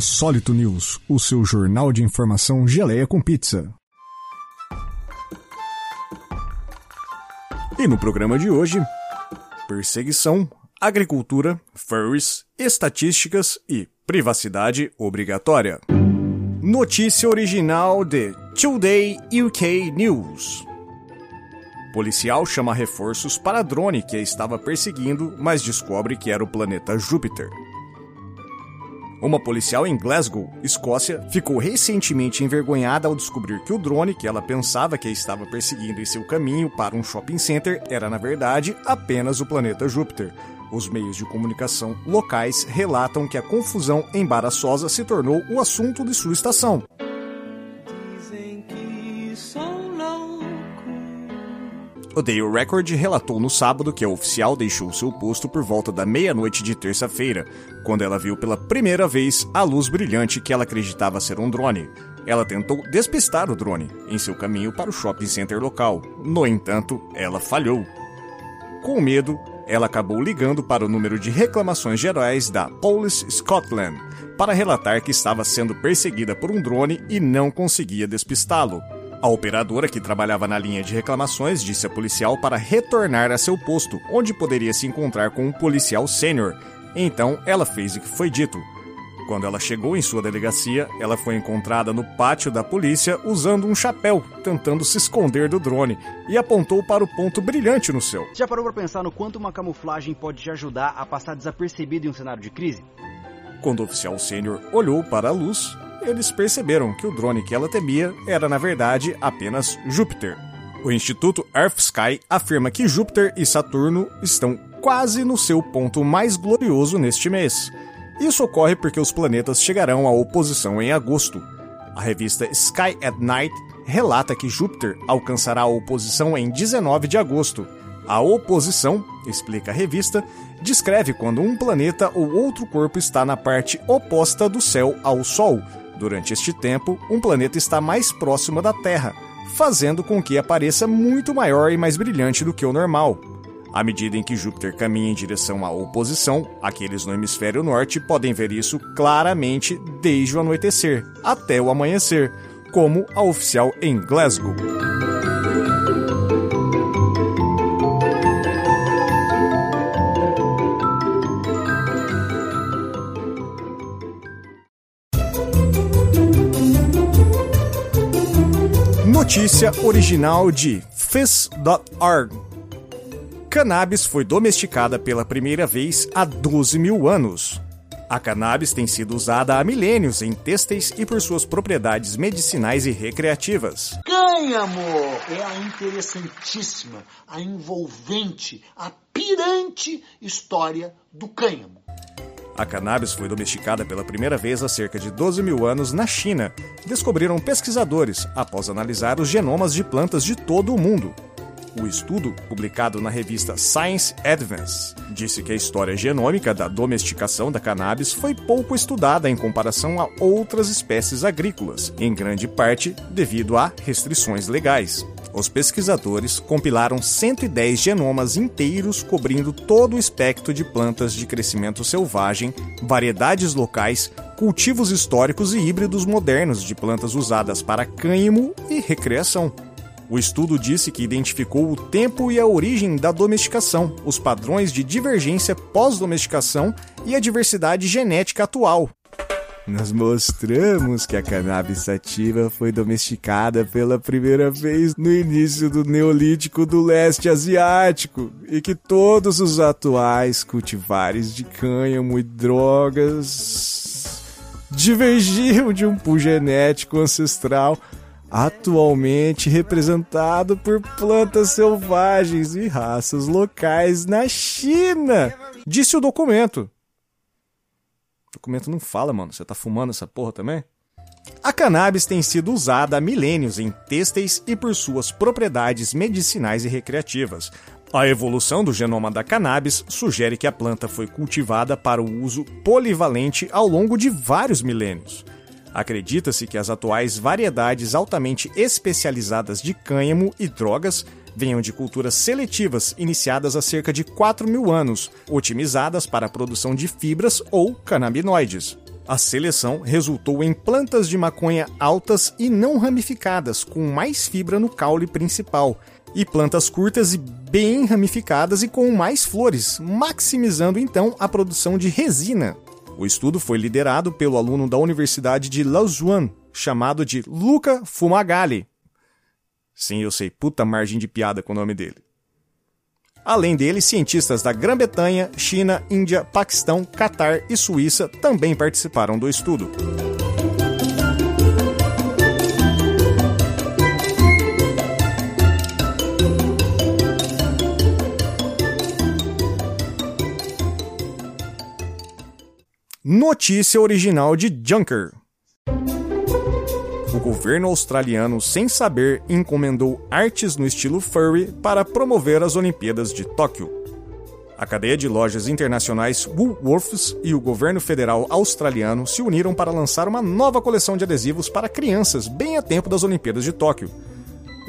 Insólito News, o seu jornal de informação geleia com pizza. E no programa de hoje, perseguição, agricultura, furries, estatísticas e privacidade obrigatória. Notícia original de Today UK News. Policial chama reforços para drone que estava perseguindo, mas descobre que era o planeta Júpiter. Uma policial em Glasgow, Escócia, ficou recentemente envergonhada ao descobrir que o drone que ela pensava que estava perseguindo em seu caminho para um shopping center era, na verdade, apenas o planeta Júpiter. Os meios de comunicação locais relatam que a confusão embaraçosa se tornou o assunto de sua estação. O Daily Record relatou no sábado que a oficial deixou seu posto por volta da meia-noite de terça-feira, quando ela viu pela primeira vez a luz brilhante que ela acreditava ser um drone. Ela tentou despistar o drone em seu caminho para o shopping center local. No entanto, ela falhou. Com medo, ela acabou ligando para o número de reclamações gerais da Police Scotland para relatar que estava sendo perseguida por um drone e não conseguia despistá-lo. A operadora que trabalhava na linha de reclamações disse a policial para retornar a seu posto, onde poderia se encontrar com um policial sênior. Então ela fez o que foi dito. Quando ela chegou em sua delegacia, ela foi encontrada no pátio da polícia usando um chapéu, tentando se esconder do drone, e apontou para o ponto brilhante no céu. Já parou para pensar no quanto uma camuflagem pode te ajudar a passar desapercebido em um cenário de crise? Quando o oficial sênior olhou para a luz, eles perceberam que o drone que ela temia era, na verdade, apenas Júpiter. O Instituto Earthsky afirma que Júpiter e Saturno estão quase no seu ponto mais glorioso neste mês. Isso ocorre porque os planetas chegarão à oposição em agosto. A revista Sky at Night relata que Júpiter alcançará a oposição em 19 de agosto. A oposição, explica a revista, descreve quando um planeta ou outro corpo está na parte oposta do céu ao Sol, Durante este tempo, um planeta está mais próximo da Terra, fazendo com que apareça muito maior e mais brilhante do que o normal. À medida em que Júpiter caminha em direção à oposição, aqueles no hemisfério norte podem ver isso claramente desde o anoitecer até o amanhecer, como a oficial em Glasgow. Notícia original de Fizz.org. Cannabis foi domesticada pela primeira vez há 12 mil anos. A cannabis tem sido usada há milênios em têxteis e por suas propriedades medicinais e recreativas. Cânhamo é a interessantíssima, a envolvente, a pirante história do cânhamo. A cannabis foi domesticada pela primeira vez há cerca de 12 mil anos na China, descobriram pesquisadores após analisar os genomas de plantas de todo o mundo. O estudo, publicado na revista Science Advance, disse que a história genômica da domesticação da cannabis foi pouco estudada em comparação a outras espécies agrícolas, em grande parte devido a restrições legais. Os pesquisadores compilaram 110 genomas inteiros cobrindo todo o espectro de plantas de crescimento selvagem, variedades locais, cultivos históricos e híbridos modernos de plantas usadas para cânhamo e recreação. O estudo disse que identificou o tempo e a origem da domesticação, os padrões de divergência pós-domesticação e a diversidade genética atual, nós mostramos que a cannabis sativa foi domesticada pela primeira vez no início do Neolítico do leste asiático e que todos os atuais cultivares de cânhamo e drogas divergiam de um pool genético ancestral atualmente representado por plantas selvagens e raças locais na China, disse o documento. O documento não fala, mano. Você tá fumando essa porra também? A cannabis tem sido usada há milênios em têxteis e por suas propriedades medicinais e recreativas. A evolução do genoma da cannabis sugere que a planta foi cultivada para o uso polivalente ao longo de vários milênios. Acredita-se que as atuais variedades altamente especializadas de cânhamo e drogas venham de culturas seletivas iniciadas há cerca de 4 mil anos, otimizadas para a produção de fibras ou canabinoides. A seleção resultou em plantas de maconha altas e não ramificadas, com mais fibra no caule principal, e plantas curtas e bem ramificadas e com mais flores, maximizando então a produção de resina. O estudo foi liderado pelo aluno da Universidade de Lausanne, chamado de Luca Fumagalli. Sim, eu sei, puta margem de piada com o nome dele. Além dele, cientistas da Grã-Bretanha, China, Índia, Paquistão, Catar e Suíça também participaram do estudo. Notícia original de Junker o governo australiano, sem saber, encomendou artes no estilo furry para promover as Olimpíadas de Tóquio. A cadeia de lojas internacionais Woolworths e o governo federal australiano se uniram para lançar uma nova coleção de adesivos para crianças bem a tempo das Olimpíadas de Tóquio.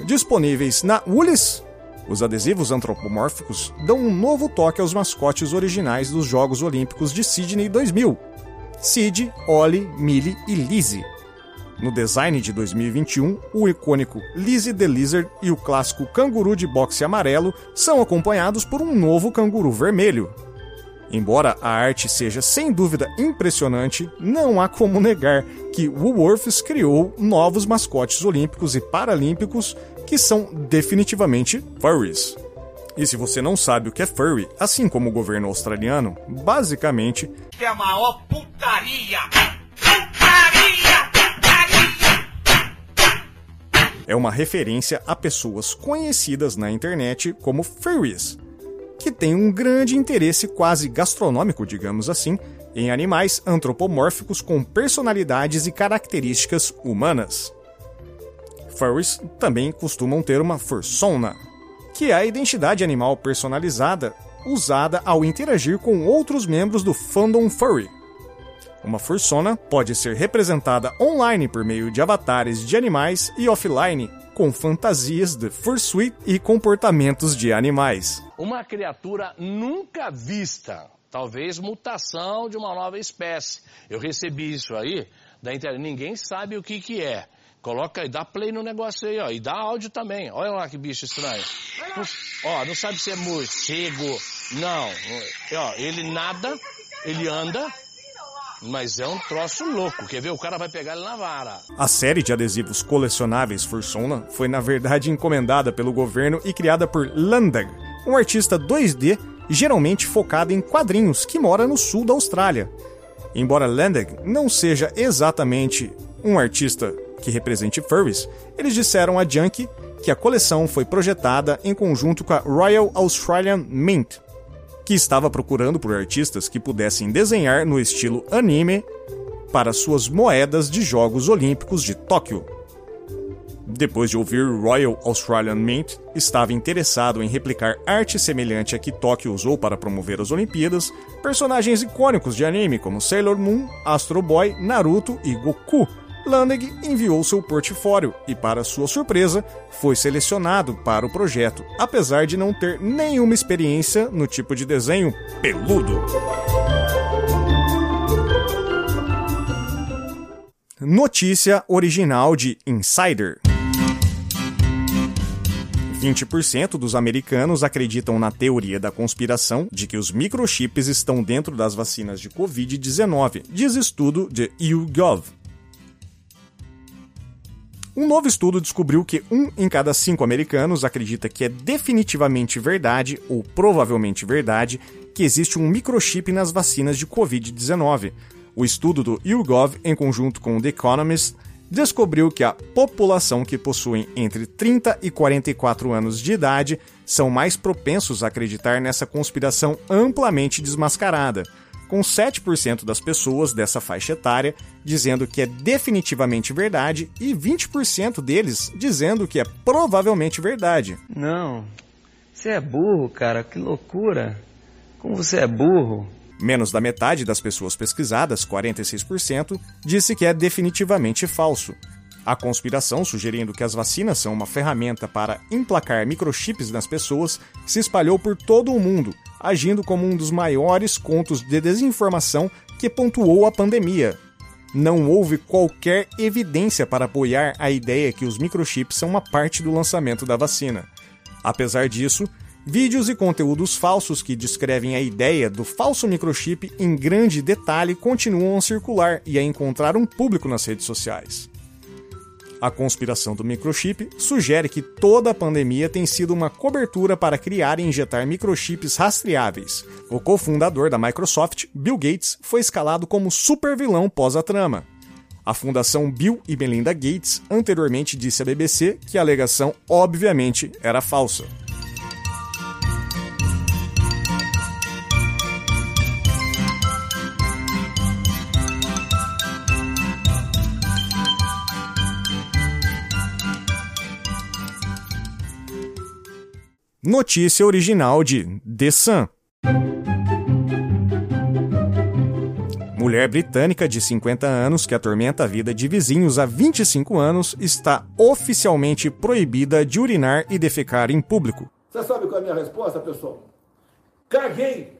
Disponíveis na Woolies, os adesivos antropomórficos dão um novo toque aos mascotes originais dos Jogos Olímpicos de Sydney 2000: Sid, Ollie, Millie e Lizzie. No design de 2021, o icônico Lizzie the Lizard e o clássico canguru de boxe amarelo são acompanhados por um novo canguru vermelho. Embora a arte seja sem dúvida impressionante, não há como negar que Woolworths criou novos mascotes olímpicos e paralímpicos que são definitivamente furries. E se você não sabe o que é furry, assim como o governo australiano, basicamente é a maior putaria! Putaria! É uma referência a pessoas conhecidas na internet como furries, que têm um grande interesse quase gastronômico, digamos assim, em animais antropomórficos com personalidades e características humanas. Furries também costumam ter uma fursona, que é a identidade animal personalizada usada ao interagir com outros membros do fandom furry uma fursona pode ser representada online por meio de avatares de animais e offline com fantasias de fursuit e comportamentos de animais. Uma criatura nunca vista, talvez mutação de uma nova espécie. Eu recebi isso aí da internet, ninguém sabe o que que é. Coloca e dá play no negócio aí, ó. E dá áudio também. Olha lá que bicho estranho. Ó, não sabe se é morcego. Não. Ó, ele nada, ele anda, mas é um troço louco. Quer ver? O cara vai pegar ele na vara. A série de adesivos colecionáveis Fursona foi, na verdade, encomendada pelo governo e criada por Landag, um artista 2D geralmente focado em quadrinhos que mora no sul da Austrália. Embora Landag não seja exatamente um artista que represente furries, eles disseram a Junk que a coleção foi projetada em conjunto com a Royal Australian Mint, que estava procurando por artistas que pudessem desenhar no estilo anime para suas moedas de Jogos Olímpicos de Tóquio. Depois de ouvir Royal Australian Mint, estava interessado em replicar arte semelhante à que Tóquio usou para promover as Olimpíadas, personagens icônicos de anime como Sailor Moon, Astro Boy, Naruto e Goku, Landig enviou seu portfólio e, para sua surpresa, foi selecionado para o projeto, apesar de não ter nenhuma experiência no tipo de desenho peludo. Notícia original de Insider. 20% dos americanos acreditam na teoria da conspiração de que os microchips estão dentro das vacinas de Covid-19, diz estudo de YouGov. Um novo estudo descobriu que um em cada cinco americanos acredita que é definitivamente verdade, ou provavelmente verdade, que existe um microchip nas vacinas de Covid-19. O estudo do YouGov, em conjunto com o The Economist, descobriu que a população que possui entre 30 e 44 anos de idade são mais propensos a acreditar nessa conspiração amplamente desmascarada com 7% das pessoas dessa faixa etária dizendo que é definitivamente verdade e 20% deles dizendo que é provavelmente verdade. Não, você é burro, cara, que loucura. Como você é burro. Menos da metade das pessoas pesquisadas, 46%, disse que é definitivamente falso. A conspiração, sugerindo que as vacinas são uma ferramenta para emplacar microchips nas pessoas, se espalhou por todo o mundo agindo como um dos maiores contos de desinformação que pontuou a pandemia. não houve qualquer evidência para apoiar a ideia que os microchips são uma parte do lançamento da vacina. Apesar disso, vídeos e conteúdos falsos que descrevem a ideia do falso microchip em grande detalhe continuam a circular e a encontrar um público nas redes sociais. A conspiração do microchip sugere que toda a pandemia tem sido uma cobertura para criar e injetar microchips rastreáveis. O cofundador da Microsoft, Bill Gates, foi escalado como supervilão pós a trama. A fundação Bill e Melinda Gates anteriormente disse à BBC que a alegação obviamente era falsa. Notícia original de The Sun. Mulher britânica de 50 anos que atormenta a vida de vizinhos há 25 anos está oficialmente proibida de urinar e defecar em público. Você sabe qual é a minha resposta, pessoal? Caguei!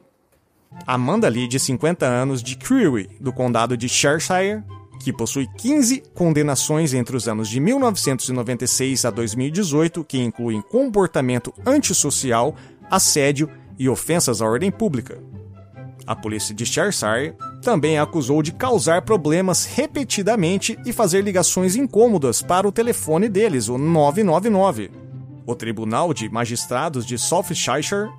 Amanda Lee, de 50 anos, de Crewe, do condado de Cheshire, que possui 15 condenações entre os anos de 1996 a 2018, que incluem comportamento antissocial, assédio e ofensas à ordem pública. A polícia de Cheshire também a acusou de causar problemas repetidamente e fazer ligações incômodas para o telefone deles, o 999. O Tribunal de Magistrados de South Cheshire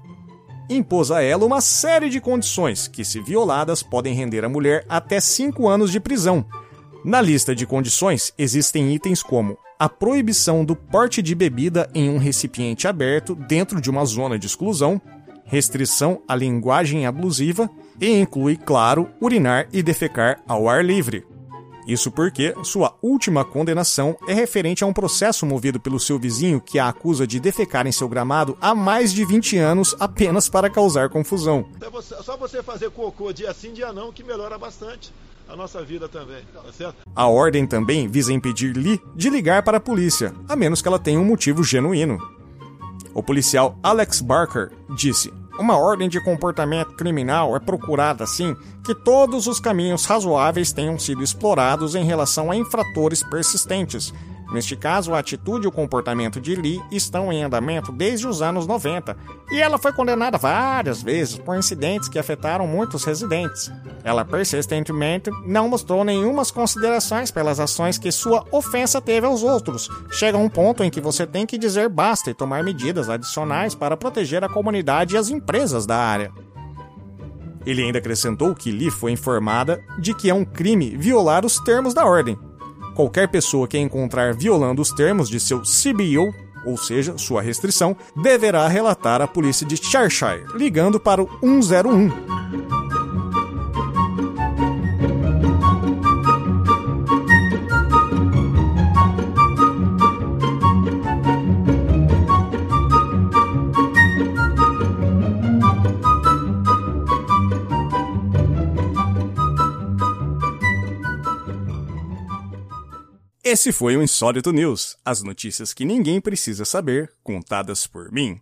impôs a ela uma série de condições que, se violadas, podem render a mulher até 5 anos de prisão, na lista de condições existem itens como a proibição do porte de bebida em um recipiente aberto dentro de uma zona de exclusão, restrição à linguagem abusiva e inclui, claro, urinar e defecar ao ar livre. Isso porque sua última condenação é referente a um processo movido pelo seu vizinho que a acusa de defecar em seu gramado há mais de 20 anos apenas para causar confusão. É só você fazer cocô dia sim, dia não, que melhora bastante a nossa vida também, tá certo? A ordem também visa impedir Lee de ligar para a polícia, a menos que ela tenha um motivo genuíno. O policial Alex Barker disse: Uma ordem de comportamento criminal é procurada assim que todos os caminhos razoáveis tenham sido explorados em relação a infratores persistentes Neste caso, a atitude e o comportamento de Lee estão em andamento desde os anos 90, e ela foi condenada várias vezes por incidentes que afetaram muitos residentes. Ela persistentemente não mostrou nenhumas considerações pelas ações que sua ofensa teve aos outros. Chega um ponto em que você tem que dizer basta e tomar medidas adicionais para proteger a comunidade e as empresas da área. Ele ainda acrescentou que Lee foi informada de que é um crime violar os termos da ordem, Qualquer pessoa que encontrar violando os termos de seu CBO, ou seja, sua restrição, deverá relatar à polícia de Cheshire, ligando para o 101. Esse foi o Insólito News, as notícias que ninguém precisa saber, contadas por mim.